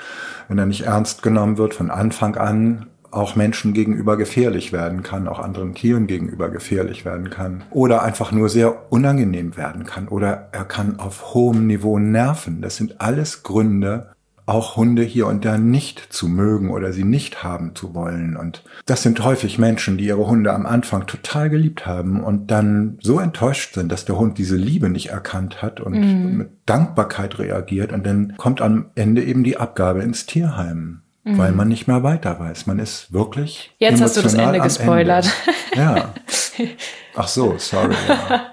wenn er nicht ernst genommen wird, von Anfang an auch Menschen gegenüber gefährlich werden kann, auch anderen Tieren gegenüber gefährlich werden kann oder einfach nur sehr unangenehm werden kann oder er kann auf hohem Niveau nerven. Das sind alles Gründe, auch Hunde hier und da nicht zu mögen oder sie nicht haben zu wollen. Und das sind häufig Menschen, die ihre Hunde am Anfang total geliebt haben und dann so enttäuscht sind, dass der Hund diese Liebe nicht erkannt hat und mhm. mit Dankbarkeit reagiert. Und dann kommt am Ende eben die Abgabe ins Tierheim mhm. weil man nicht mehr weiter weiß. Man ist wirklich. Jetzt hast du das Ende gespoilert. Ende. Ja. Ach so, sorry. Ja.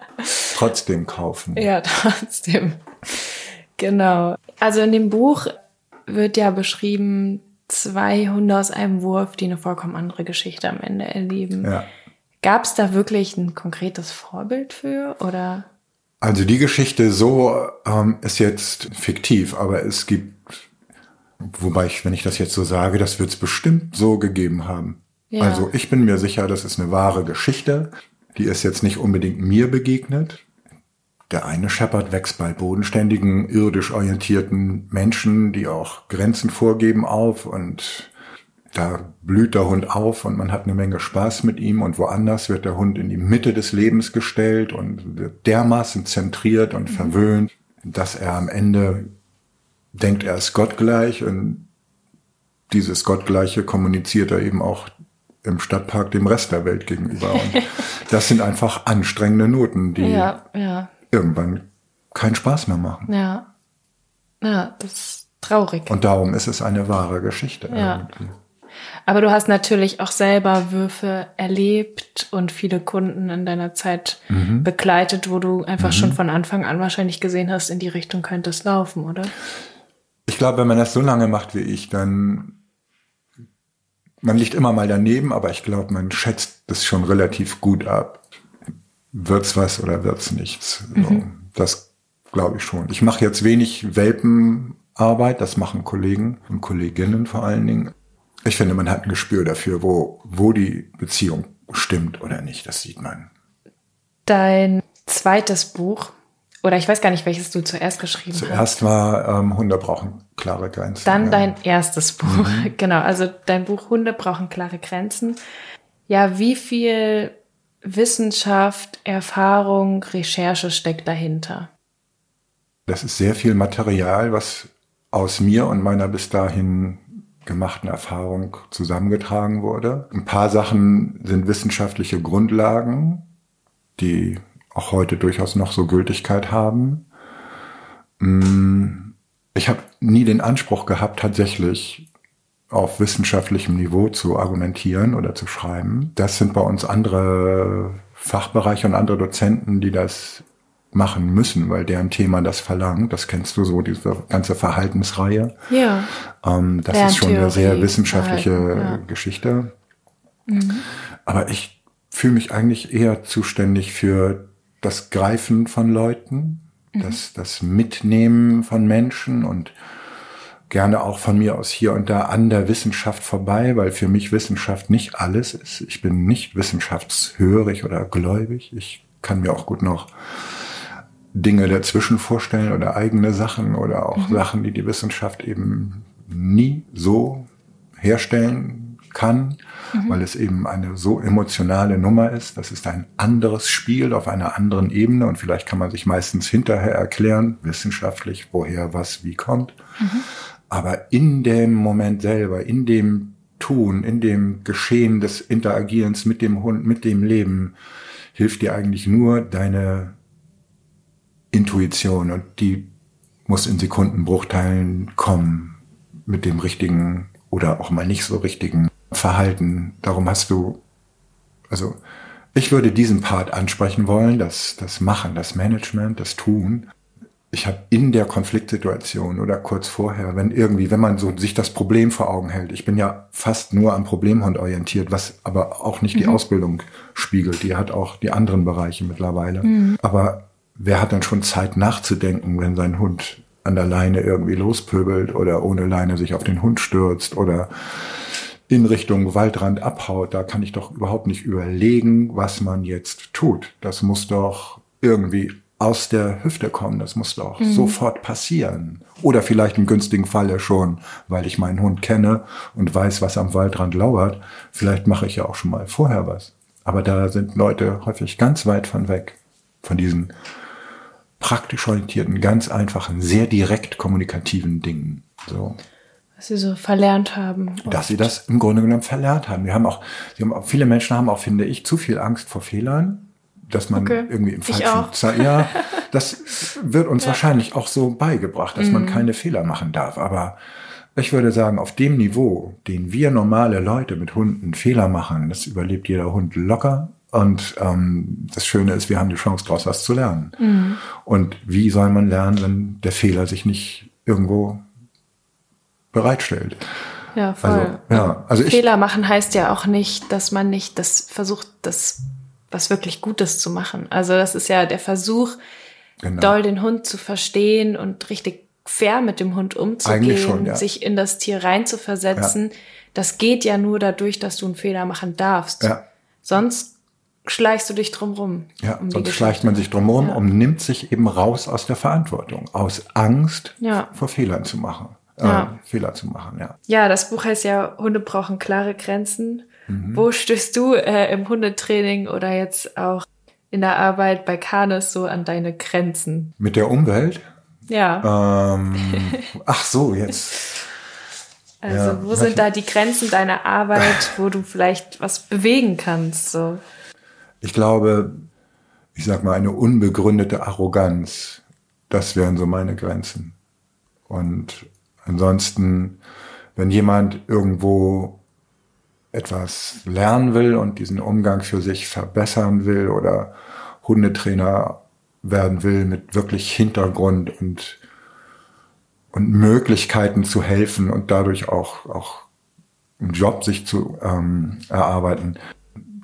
Trotzdem kaufen. Ja, trotzdem. Genau. Also in dem Buch wird ja beschrieben, zwei Hunde aus einem Wurf, die eine vollkommen andere Geschichte am Ende erleben. Ja. Gab es da wirklich ein konkretes Vorbild für oder? Also die Geschichte so ähm, ist jetzt fiktiv, aber es gibt Wobei ich, wenn ich das jetzt so sage, das wird es bestimmt so gegeben haben. Ja. Also ich bin mir sicher, das ist eine wahre Geschichte. Die ist jetzt nicht unbedingt mir begegnet. Der eine Shepherd wächst bei bodenständigen, irdisch orientierten Menschen, die auch Grenzen vorgeben auf und da blüht der Hund auf und man hat eine Menge Spaß mit ihm und woanders wird der Hund in die Mitte des Lebens gestellt und wird dermaßen zentriert und mhm. verwöhnt, dass er am Ende denkt, er ist gottgleich und dieses Gottgleiche kommuniziert er eben auch im Stadtpark dem Rest der Welt gegenüber. Und das sind einfach anstrengende Noten, die ja, ja. irgendwann keinen Spaß mehr machen. Ja. Ja, das ist traurig. Und darum ist es eine wahre Geschichte. Ja. Irgendwie. Aber du hast natürlich auch selber Würfe erlebt und viele Kunden in deiner Zeit mhm. begleitet, wo du einfach mhm. schon von Anfang an wahrscheinlich gesehen hast, in die Richtung könnte es laufen, oder? Ich glaube, wenn man das so lange macht wie ich, dann man liegt immer mal daneben, aber ich glaube, man schätzt das schon relativ gut ab. Wird's was oder wird's nichts? Mhm. Das glaube ich schon. Ich mache jetzt wenig Welpenarbeit, das machen Kollegen und Kolleginnen vor allen Dingen. Ich finde, man hat ein Gespür dafür, wo, wo die Beziehung stimmt oder nicht. Das sieht man. Dein zweites Buch oder ich weiß gar nicht, welches du zuerst geschrieben zuerst hast. Zuerst war ähm, Hunde brauchen klare Grenzen. Dann ja. dein erstes Buch. Mhm. Genau, also dein Buch Hunde brauchen klare Grenzen. Ja, wie viel Wissenschaft, Erfahrung, Recherche steckt dahinter? Das ist sehr viel Material, was aus mir und meiner bis dahin gemachten Erfahrung zusammengetragen wurde. Ein paar Sachen sind wissenschaftliche Grundlagen, die auch heute durchaus noch so Gültigkeit haben. Mm, ich habe nie den Anspruch gehabt, tatsächlich auf wissenschaftlichem Niveau zu argumentieren oder zu schreiben. Das sind bei uns andere Fachbereiche und andere Dozenten, die das machen müssen, weil deren Thema das verlangt. Das kennst du so, diese ganze Verhaltensreihe. Ja. Ähm, das ist schon eine sehr wissenschaftliche ja. Geschichte. Mhm. Aber ich fühle mich eigentlich eher zuständig für das Greifen von Leuten, Mhm. Das, das Mitnehmen von Menschen und gerne auch von mir aus hier und da an der Wissenschaft vorbei, weil für mich Wissenschaft nicht alles ist. Ich bin nicht wissenschaftshörig oder gläubig. Ich kann mir auch gut noch Dinge dazwischen vorstellen oder eigene Sachen oder auch mhm. Sachen, die die Wissenschaft eben nie so herstellen kann, mhm. weil es eben eine so emotionale Nummer ist. Das ist ein anderes Spiel auf einer anderen Ebene und vielleicht kann man sich meistens hinterher erklären, wissenschaftlich, woher was wie kommt. Mhm. Aber in dem Moment selber, in dem Tun, in dem Geschehen des Interagierens mit dem Hund, mit dem Leben, hilft dir eigentlich nur deine Intuition und die muss in Sekundenbruchteilen kommen mit dem richtigen oder auch mal nicht so richtigen Verhalten. Darum hast du, also ich würde diesen Part ansprechen wollen, das, das Machen, das Management, das Tun ich habe in der Konfliktsituation oder kurz vorher, wenn irgendwie, wenn man so sich das Problem vor Augen hält, ich bin ja fast nur am Problemhund orientiert, was aber auch nicht mhm. die Ausbildung spiegelt, die hat auch die anderen Bereiche mittlerweile. Mhm. Aber wer hat dann schon Zeit nachzudenken, wenn sein Hund an der Leine irgendwie lospöbelt oder ohne Leine sich auf den Hund stürzt oder in Richtung Waldrand abhaut, da kann ich doch überhaupt nicht überlegen, was man jetzt tut. Das muss doch irgendwie aus der Hüfte kommen. Das muss doch mhm. sofort passieren. Oder vielleicht im günstigen Falle schon, weil ich meinen Hund kenne und weiß, was am Waldrand lauert. Vielleicht mache ich ja auch schon mal vorher was. Aber da sind Leute häufig ganz weit von weg, von diesen praktisch orientierten, ganz einfachen, sehr direkt kommunikativen Dingen. So. Sie so verlernt haben. Oft. Dass sie das im Grunde genommen verlernt haben. Wir haben auch, sie haben auch, viele Menschen haben auch, finde ich, zu viel Angst vor Fehlern dass man okay. irgendwie im falschen Zeit, ja, das wird uns ja. wahrscheinlich auch so beigebracht, dass mhm. man keine Fehler machen darf. Aber ich würde sagen, auf dem Niveau, den wir normale Leute mit Hunden Fehler machen, das überlebt jeder Hund locker. Und ähm, das Schöne ist, wir haben die Chance, daraus was zu lernen. Mhm. Und wie soll man lernen, wenn der Fehler sich nicht irgendwo bereitstellt? Ja, voll. Also, ja, also Fehler ich, machen heißt ja auch nicht, dass man nicht das versucht, das was wirklich Gutes zu machen. Also das ist ja der Versuch, genau. doll den Hund zu verstehen und richtig fair mit dem Hund umzugehen, schon, ja. sich in das Tier reinzuversetzen. Ja. Das geht ja nur dadurch, dass du einen Fehler machen darfst. Ja. Sonst schleichst du dich drumrum. Ja, um sonst schleicht man sich drumrum ja. und nimmt sich eben raus aus der Verantwortung, aus Angst vor Fehlern zu machen. Äh, ja. Fehler zu machen, ja. Ja, das Buch heißt ja, Hunde brauchen klare Grenzen. Mhm. Wo stößt du äh, im Hundetraining oder jetzt auch in der Arbeit bei Canis so an deine Grenzen? Mit der Umwelt? Ja. Ähm, ach so, jetzt. Also, ja, wo sind da die Grenzen deiner Arbeit, wo du vielleicht was bewegen kannst? So? Ich glaube, ich sag mal, eine unbegründete Arroganz, das wären so meine Grenzen. Und ansonsten, wenn jemand irgendwo etwas lernen will und diesen Umgang für sich verbessern will oder Hundetrainer werden will mit wirklich Hintergrund und, und Möglichkeiten zu helfen und dadurch auch, auch einen Job sich zu ähm, erarbeiten.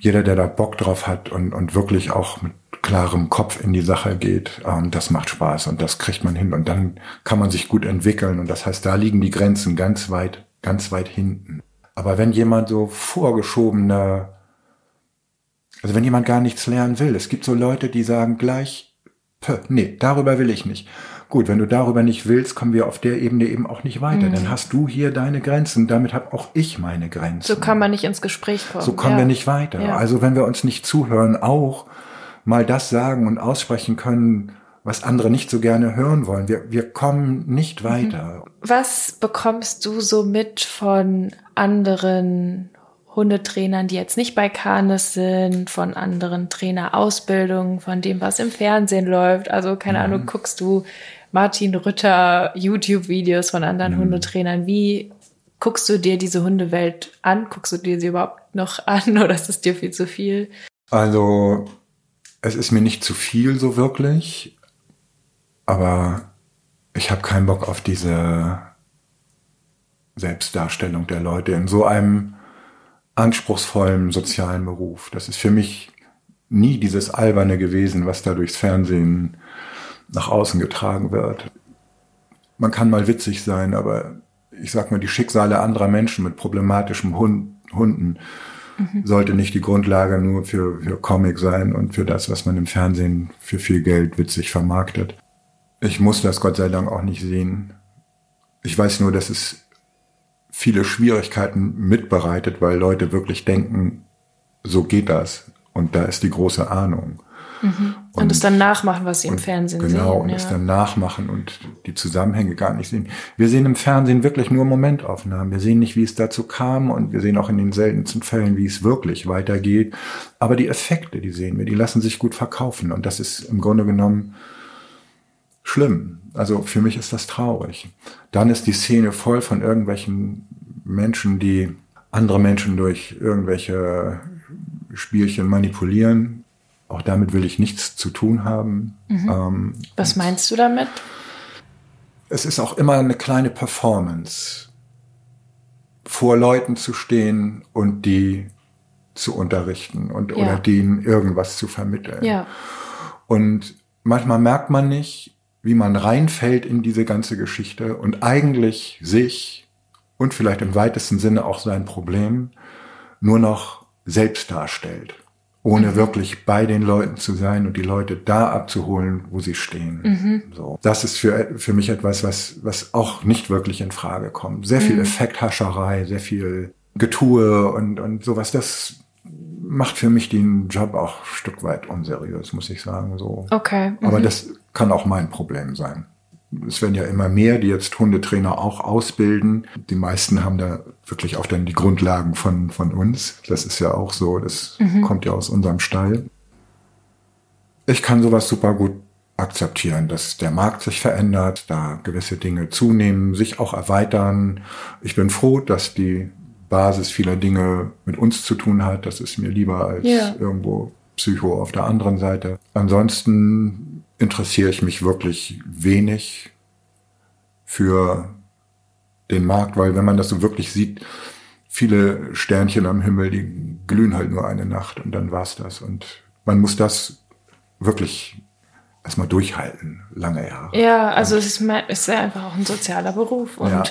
Jeder, der da Bock drauf hat und, und wirklich auch mit klarem Kopf in die Sache geht, ähm, das macht Spaß und das kriegt man hin und dann kann man sich gut entwickeln und das heißt, da liegen die Grenzen ganz weit, ganz weit hinten. Aber wenn jemand so vorgeschobene, also wenn jemand gar nichts lernen will, es gibt so Leute, die sagen gleich, nee, darüber will ich nicht. Gut, wenn du darüber nicht willst, kommen wir auf der Ebene eben auch nicht weiter. Mhm. Dann hast du hier deine Grenzen, damit habe auch ich meine Grenzen. So kann man nicht ins Gespräch kommen. So kommen ja. wir nicht weiter. Ja. Also wenn wir uns nicht zuhören, auch mal das sagen und aussprechen können, was andere nicht so gerne hören wollen. Wir, wir kommen nicht mhm. weiter. Was bekommst du so mit von anderen Hundetrainern, die jetzt nicht bei Canis sind, von anderen Trainerausbildungen, von dem, was im Fernsehen läuft? Also, keine mhm. Ahnung, guckst du Martin Rütter YouTube-Videos von anderen mhm. Hundetrainern? Wie guckst du dir diese Hundewelt an? Guckst du dir sie überhaupt noch an oder ist es dir viel zu viel? Also, es ist mir nicht zu viel so wirklich. Aber ich habe keinen Bock auf diese Selbstdarstellung der Leute in so einem anspruchsvollen sozialen Beruf. Das ist für mich nie dieses Alberne gewesen, was da durchs Fernsehen nach außen getragen wird. Man kann mal witzig sein, aber ich sag mal, die Schicksale anderer Menschen mit problematischen Hund, Hunden mhm. sollte nicht die Grundlage nur für, für Comic sein und für das, was man im Fernsehen für viel Geld witzig vermarktet. Ich muss das Gott sei Dank auch nicht sehen. Ich weiß nur, dass es viele Schwierigkeiten mitbereitet, weil Leute wirklich denken, so geht das. Und da ist die große Ahnung. Mhm. Und, und, es dann nachmachen, was sie im Fernsehen genau, sehen. Genau, und ja. es dann nachmachen und die Zusammenhänge gar nicht sehen. Wir sehen im Fernsehen wirklich nur Momentaufnahmen. Wir sehen nicht, wie es dazu kam und wir sehen auch in den seltensten Fällen, wie es wirklich weitergeht. Aber die Effekte, die sehen wir, die lassen sich gut verkaufen. Und das ist im Grunde genommen schlimm. Also für mich ist das traurig. Dann ist die Szene voll von irgendwelchen Menschen, die andere Menschen durch irgendwelche Spielchen manipulieren. Auch damit will ich nichts zu tun haben. Mhm. Ähm, Was meinst du damit? Es ist auch immer eine kleine Performance, vor Leuten zu stehen und die zu unterrichten und ja. oder denen irgendwas zu vermitteln. Ja. Und manchmal merkt man nicht, wie man reinfällt in diese ganze Geschichte und eigentlich sich und vielleicht im weitesten Sinne auch sein Problem nur noch selbst darstellt, ohne wirklich bei den Leuten zu sein und die Leute da abzuholen, wo sie stehen. Mhm. So. Das ist für, für mich etwas, was, was auch nicht wirklich in Frage kommt. Sehr viel mhm. Effekthascherei, sehr viel Getue und, und sowas. Das macht für mich den Job auch ein Stück weit unseriös, muss ich sagen. So. Okay. Mhm. Aber das kann auch mein Problem sein. Es werden ja immer mehr, die jetzt Hundetrainer auch ausbilden. Die meisten haben da wirklich auch dann die Grundlagen von, von uns. Das ist ja auch so. Das mhm. kommt ja aus unserem Stall. Ich kann sowas super gut akzeptieren, dass der Markt sich verändert, da gewisse Dinge zunehmen, sich auch erweitern. Ich bin froh, dass die Basis vieler Dinge mit uns zu tun hat. Das ist mir lieber als ja. irgendwo Psycho auf der anderen Seite. Ansonsten interessiere ich mich wirklich wenig für den Markt, weil wenn man das so wirklich sieht, viele Sternchen am Himmel, die glühen halt nur eine Nacht und dann war's das. Und man muss das wirklich erstmal durchhalten, lange Jahre. Ja, also und es ist, ist ja einfach auch ein sozialer Beruf und ja.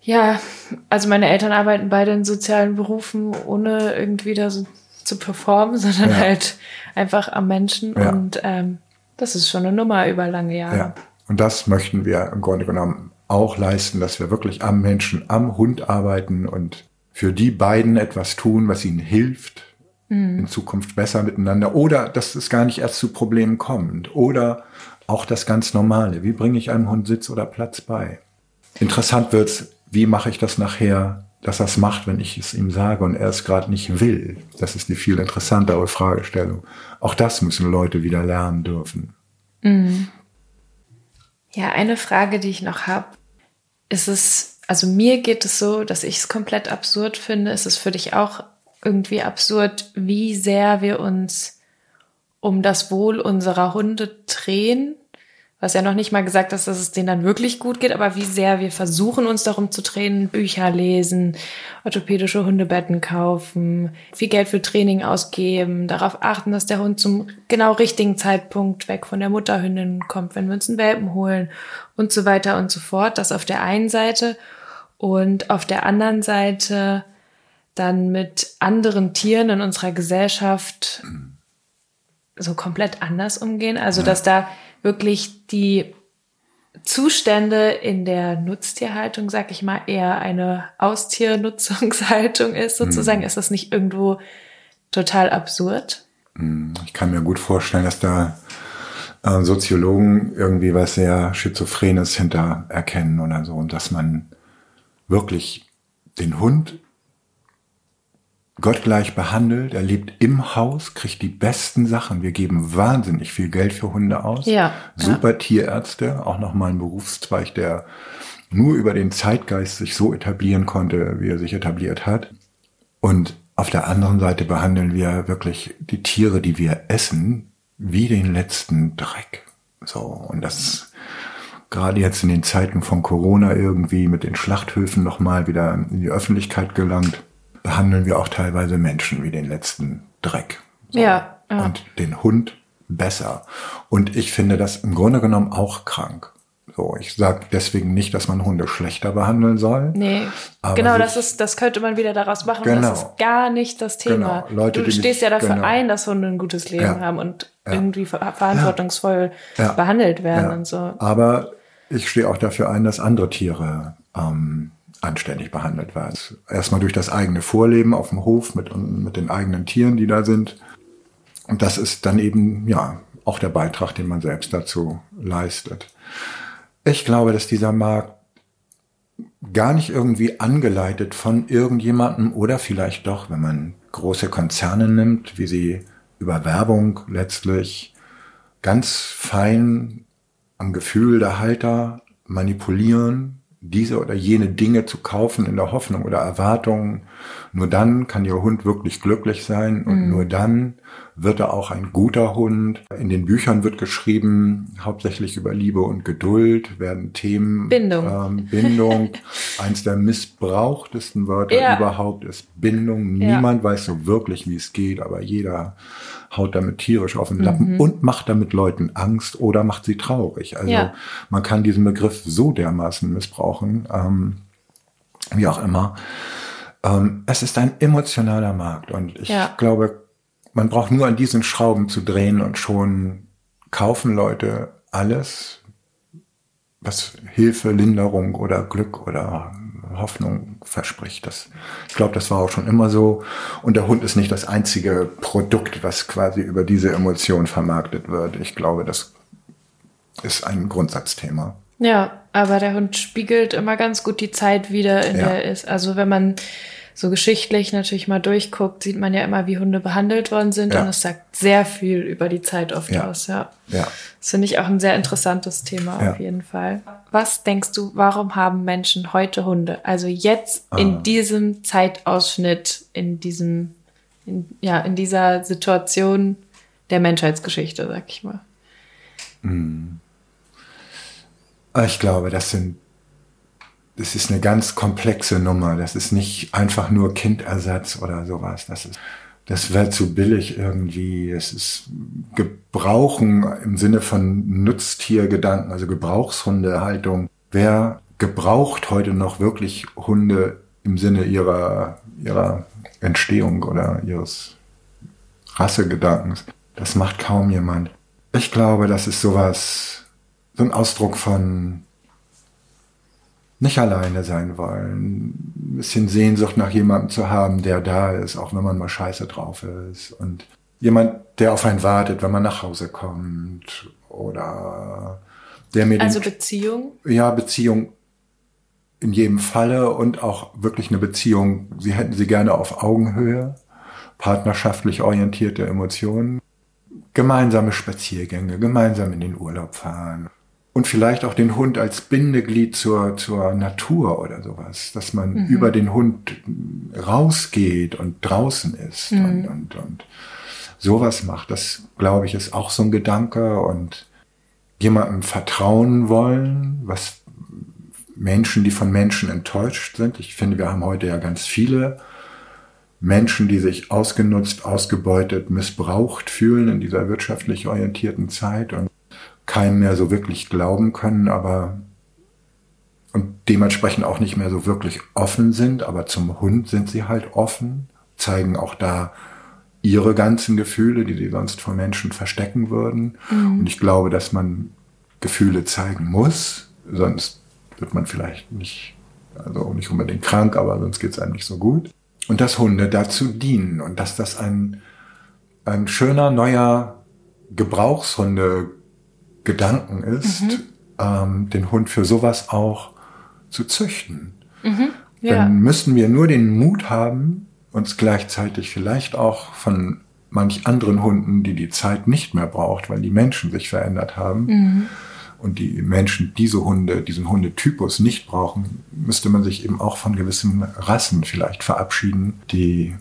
Ja, also meine Eltern arbeiten beide in sozialen Berufen, ohne irgendwie da so zu performen, sondern ja. halt einfach am Menschen. Ja. Und ähm, das ist schon eine Nummer über lange Jahre. Ja. Und das möchten wir im Grunde genommen auch leisten, dass wir wirklich am Menschen, am Hund arbeiten und für die beiden etwas tun, was ihnen hilft, mhm. in Zukunft besser miteinander. Oder dass es gar nicht erst zu Problemen kommt. Oder auch das ganz Normale. Wie bringe ich einem Hund Sitz oder Platz bei? Interessant wird's wie mache ich das nachher, dass er es macht, wenn ich es ihm sage und er es gerade nicht will? Das ist die viel interessantere Fragestellung. Auch das müssen Leute wieder lernen dürfen. Mhm. Ja, eine Frage, die ich noch habe, ist es, also mir geht es so, dass ich es komplett absurd finde. Ist es für dich auch irgendwie absurd, wie sehr wir uns um das Wohl unserer Hunde drehen was ja noch nicht mal gesagt ist, dass es denen dann wirklich gut geht, aber wie sehr wir versuchen, uns darum zu drehen, Bücher lesen, orthopädische Hundebetten kaufen, viel Geld für Training ausgeben, darauf achten, dass der Hund zum genau richtigen Zeitpunkt weg von der Mutterhündin kommt, wenn wir uns einen Welpen holen und so weiter und so fort. Das auf der einen Seite und auf der anderen Seite dann mit anderen Tieren in unserer Gesellschaft so komplett anders umgehen. Also, dass da wirklich die Zustände in der Nutztierhaltung, sag ich mal, eher eine Austiernutzungshaltung ist, sozusagen, mhm. ist das nicht irgendwo total absurd? Mhm. Ich kann mir gut vorstellen, dass da äh, Soziologen irgendwie was sehr Schizophrenes hinter erkennen oder so und dass man wirklich den Hund gottgleich behandelt. Er lebt im Haus, kriegt die besten Sachen. Wir geben wahnsinnig viel Geld für Hunde aus. Ja, Super ja. Tierärzte, auch nochmal ein Berufszweig, der nur über den Zeitgeist sich so etablieren konnte, wie er sich etabliert hat. Und auf der anderen Seite behandeln wir wirklich die Tiere, die wir essen, wie den letzten Dreck. So, und das gerade jetzt in den Zeiten von Corona irgendwie mit den Schlachthöfen nochmal wieder in die Öffentlichkeit gelangt behandeln wir auch teilweise Menschen wie den letzten Dreck. So. Ja, ja. Und den Hund besser. Und ich finde das im Grunde genommen auch krank. So, ich sage deswegen nicht, dass man Hunde schlechter behandeln soll. Nee, genau, das ist, das könnte man wieder daraus machen. Genau. Das ist gar nicht das Thema. Genau. Leute, du stehst ja dafür genau. ein, dass Hunde ein gutes Leben ja. haben und ja. irgendwie verantwortungsvoll ja. behandelt werden und so. Aber ich stehe auch dafür ein, dass andere Tiere ähm, anständig behandelt werden. Erstmal durch das eigene Vorleben auf dem Hof mit, mit den eigenen Tieren, die da sind. Und das ist dann eben, ja, auch der Beitrag, den man selbst dazu leistet. Ich glaube, dass dieser Markt gar nicht irgendwie angeleitet von irgendjemandem oder vielleicht doch, wenn man große Konzerne nimmt, wie sie über Werbung letztlich ganz fein am Gefühl der Halter manipulieren, diese oder jene Dinge zu kaufen in der Hoffnung oder Erwartung. Nur dann kann Ihr Hund wirklich glücklich sein und mhm. nur dann wird er auch ein guter Hund. In den Büchern wird geschrieben, hauptsächlich über Liebe und Geduld werden Themen. Bindung. Ähm, Bindung. Eins der missbrauchtesten Wörter ja. überhaupt ist Bindung. Niemand ja. weiß so wirklich, wie es geht, aber jeder haut damit tierisch auf den Lappen mhm. und macht damit Leuten Angst oder macht sie traurig. Also ja. man kann diesen Begriff so dermaßen missbrauchen, ähm, wie auch immer. Ähm, es ist ein emotionaler Markt und ich ja. glaube, man braucht nur an diesen Schrauben zu drehen und schon kaufen Leute alles, was Hilfe, Linderung oder Glück oder Hoffnung verspricht. Das, ich glaube, das war auch schon immer so. Und der Hund ist nicht das einzige Produkt, was quasi über diese Emotion vermarktet wird. Ich glaube, das ist ein Grundsatzthema. Ja, aber der Hund spiegelt immer ganz gut die Zeit wieder, in ja. der er ist. Also wenn man so geschichtlich natürlich mal durchguckt, sieht man ja immer, wie Hunde behandelt worden sind. Ja. Und es sagt sehr viel über die Zeit oft ja. aus, ja. ja. Das finde ich auch ein sehr interessantes Thema ja. auf jeden Fall. Was denkst du, warum haben Menschen heute Hunde? Also jetzt ah. in diesem Zeitausschnitt, in diesem, in, ja, in dieser Situation der Menschheitsgeschichte, sag ich mal. Hm. Ich glaube, das sind das ist eine ganz komplexe Nummer. Das ist nicht einfach nur Kindersatz oder sowas. Das ist, das wäre zu billig irgendwie. Es ist Gebrauchen im Sinne von Nutztiergedanken, also Gebrauchshundehaltung. Wer gebraucht heute noch wirklich Hunde im Sinne ihrer, ihrer Entstehung oder ihres Rassegedankens? Das macht kaum jemand. Ich glaube, das ist sowas, so ein Ausdruck von nicht alleine sein wollen, ein bisschen Sehnsucht nach jemandem zu haben, der da ist, auch wenn man mal scheiße drauf ist. Und jemand, der auf einen wartet, wenn man nach Hause kommt. Oder der mir also den, Beziehung? Ja Beziehung in jedem Falle und auch wirklich eine Beziehung. Sie hätten sie gerne auf Augenhöhe, partnerschaftlich orientierte Emotionen, gemeinsame Spaziergänge, gemeinsam in den Urlaub fahren, und vielleicht auch den Hund als Bindeglied zur, zur Natur oder sowas, dass man mhm. über den Hund rausgeht und draußen ist mhm. und, und, und sowas macht. Das, glaube ich, ist auch so ein Gedanke und jemandem vertrauen wollen, was Menschen, die von Menschen enttäuscht sind. Ich finde, wir haben heute ja ganz viele Menschen, die sich ausgenutzt, ausgebeutet, missbraucht fühlen in dieser wirtschaftlich orientierten Zeit und keinem mehr so wirklich glauben können, aber und dementsprechend auch nicht mehr so wirklich offen sind, aber zum Hund sind sie halt offen, zeigen auch da ihre ganzen Gefühle, die sie sonst vor Menschen verstecken würden. Mhm. Und ich glaube, dass man Gefühle zeigen muss, sonst wird man vielleicht nicht, also nicht unbedingt krank, aber sonst geht es einem nicht so gut. Und dass Hunde dazu dienen und dass das ein, ein schöner neuer Gebrauchshunde Gedanken ist, mhm. ähm, den Hund für sowas auch zu züchten. Mhm. Ja. Dann müssen wir nur den Mut haben, uns gleichzeitig vielleicht auch von manch anderen Hunden, die die Zeit nicht mehr braucht, weil die Menschen sich verändert haben mhm. und die Menschen diese Hunde, diesen Hundetypus nicht brauchen, müsste man sich eben auch von gewissen Rassen vielleicht verabschieden, die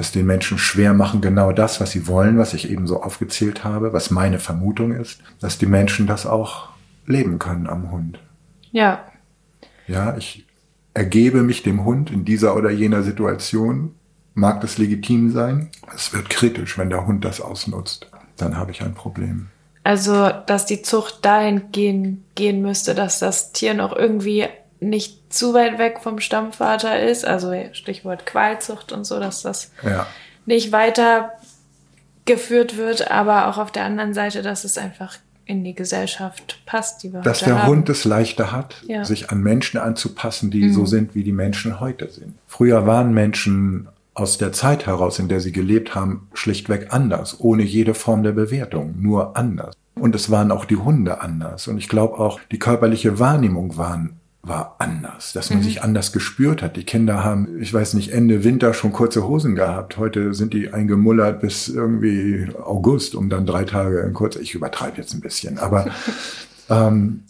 es den Menschen schwer machen, genau das, was sie wollen, was ich eben so aufgezählt habe, was meine Vermutung ist, dass die Menschen das auch leben können am Hund. Ja. Ja, ich ergebe mich dem Hund in dieser oder jener Situation. Mag das legitim sein? Es wird kritisch, wenn der Hund das ausnutzt. dann habe ich ein Problem. Also, dass die Zucht dahin gehen, gehen müsste, dass das Tier noch irgendwie nicht zu weit weg vom Stammvater ist, also Stichwort Qualzucht und so, dass das Ja. nicht weiter geführt wird, aber auch auf der anderen Seite, dass es einfach in die Gesellschaft passt, die wir Dass der haben. Hund es leichter hat, Ja. Mhm. sich an Menschen anzupassen, die so sind, wie die Menschen heute sind. Früher waren Menschen aus der Zeit heraus, in der sie gelebt haben, schlichtweg anders, ohne jede Form der Bewertung, nur anders. Und es waren auch die Hunde anders. Und ich glaube auch, die körperliche Wahrnehmung waren, war anders, dass man Mhm. sich anders gespürt hat. Die Kinder haben, ich weiß nicht, Ende Winter schon kurze Hosen gehabt. Heute sind die eingemullert bis irgendwie August, um dann drei Tage in kurz, ich übertreibe jetzt ein bisschen, aber ähm,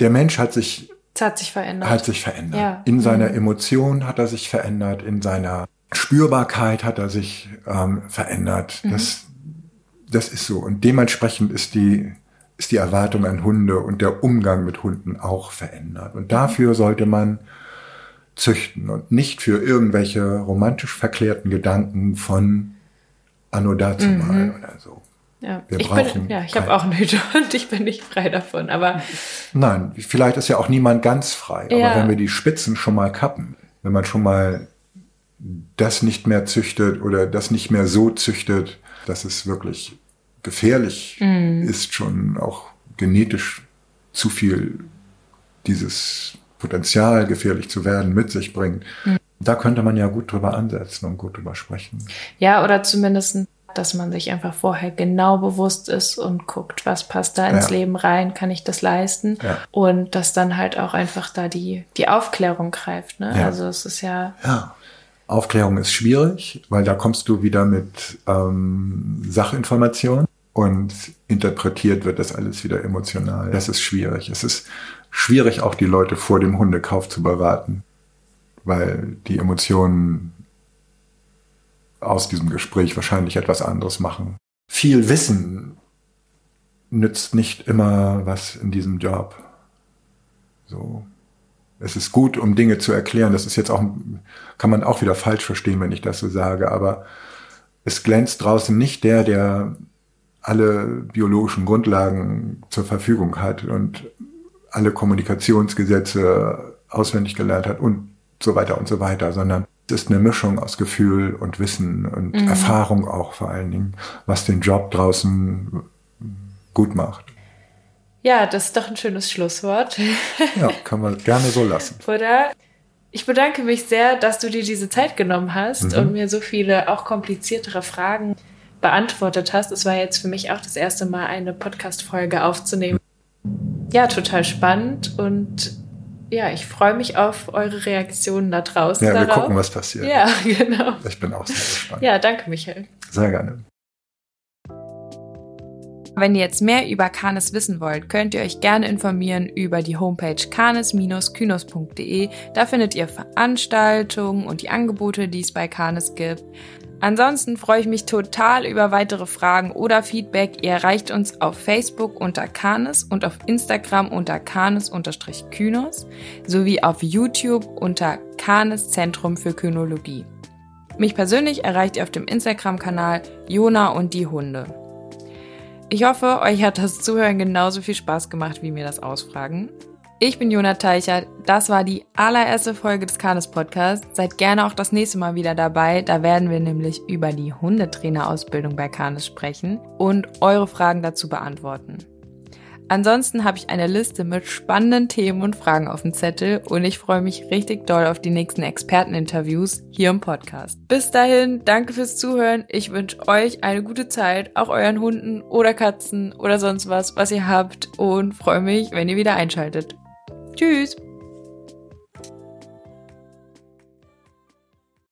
der Mensch hat sich Es hat sich verändert. hat sich verändert. Ja. In seiner Emotion hat er sich verändert, in seiner Spürbarkeit hat er sich ähm, verändert. Das, das ist so. Und dementsprechend ist die, ist die Erwartung an Hunde und der Umgang mit Hunden auch verändert. Und dafür sollte man züchten und nicht für irgendwelche romantisch verklärten Gedanken von Anno dazu mal oder so. ja. wir ich bin, ja, ich habe auch einen Hütehund, ich bin nicht frei davon, aber Nein, vielleicht ist ja auch niemand ganz frei. Aber Ja. wenn wir die Spitzen schon mal kappen, wenn man schon mal das nicht mehr züchtet oder das nicht mehr so züchtet, dass es wirklich gefährlich ist, schon auch genetisch zu viel dieses Potenzial, gefährlich zu werden, mit sich bringt. Da könnte man ja gut drüber ansetzen und gut drüber sprechen. ja, oder zumindest, dass man sich einfach vorher genau bewusst ist und guckt, was passt da ins Ja. Leben rein, kann ich das leisten? Ja. Und dass dann halt auch einfach da die, die Aufklärung greift. Ne? Ja. Also es ist ja, Ja. Aufklärung ist schwierig, weil da kommst du wieder mit ähm, Sachinformationen und interpretiert wird das alles wieder emotional. Das ist schwierig. Es ist schwierig, auch die Leute vor dem Hundekauf zu beraten, weil die Emotionen aus diesem Gespräch wahrscheinlich etwas anderes machen. Viel Wissen nützt nicht immer was in diesem Job. So. Es ist gut, um Dinge zu erklären. Das ist jetzt auch, kann man auch wieder falsch verstehen, wenn ich das so sage, aber es glänzt draußen nicht der, der alle biologischen Grundlagen zur Verfügung hat und alle Kommunikationsgesetze auswendig gelernt hat und so weiter und so weiter, sondern es ist eine Mischung aus Gefühl und Wissen und Erfahrung auch vor allen Dingen, was den Job draußen gut macht. Ja, das ist doch ein schönes Schlusswort. Ja, kann man gerne so lassen. Oder? Ich bedanke mich sehr, dass du dir diese Zeit genommen hast Mhm. und mir so viele auch kompliziertere Fragen beantwortet hast. Es war jetzt für mich auch das erste Mal eine Podcast-Folge aufzunehmen. Ja, total spannend und ja, ich freue mich auf eure Reaktionen da draußen. Ja, wir darauf. gucken, was passiert. Ja, genau. Ich bin auch sehr gespannt. Ja, danke, Michael. Sehr gerne. Wenn ihr jetzt mehr über Canis wissen wollt, könnt ihr euch gerne informieren über die Homepage canis-kynos.de. Da findet ihr Veranstaltungen und die Angebote, die es bei Canis gibt. Ansonsten freue ich mich total über weitere Fragen oder Feedback. Ihr erreicht uns auf Facebook unter Canis und auf Instagram unter Canis-Kynos sowie auf YouTube unter Canis Zentrum für Kynologie. Mich persönlich erreicht ihr auf dem Instagram-Kanal Jona und die Hunde. Ich hoffe, euch hat das Zuhören genauso viel Spaß gemacht wie mir das Ausfragen. Ich bin Jona Teichert. Das war die allererste Folge des Kanes Podcasts. Seid gerne auch das nächste Mal wieder dabei. Da werden wir nämlich über die Hundetrainerausbildung bei Kanes sprechen und eure Fragen dazu beantworten. Ansonsten habe ich eine Liste mit spannenden Themen und Fragen auf dem Zettel und ich freue mich richtig doll auf die nächsten Experteninterviews hier im Podcast. Bis dahin, danke fürs Zuhören. Ich wünsche euch eine gute Zeit, auch euren Hunden oder Katzen oder sonst was, was ihr habt und freue mich, wenn ihr wieder einschaltet. Tschüss!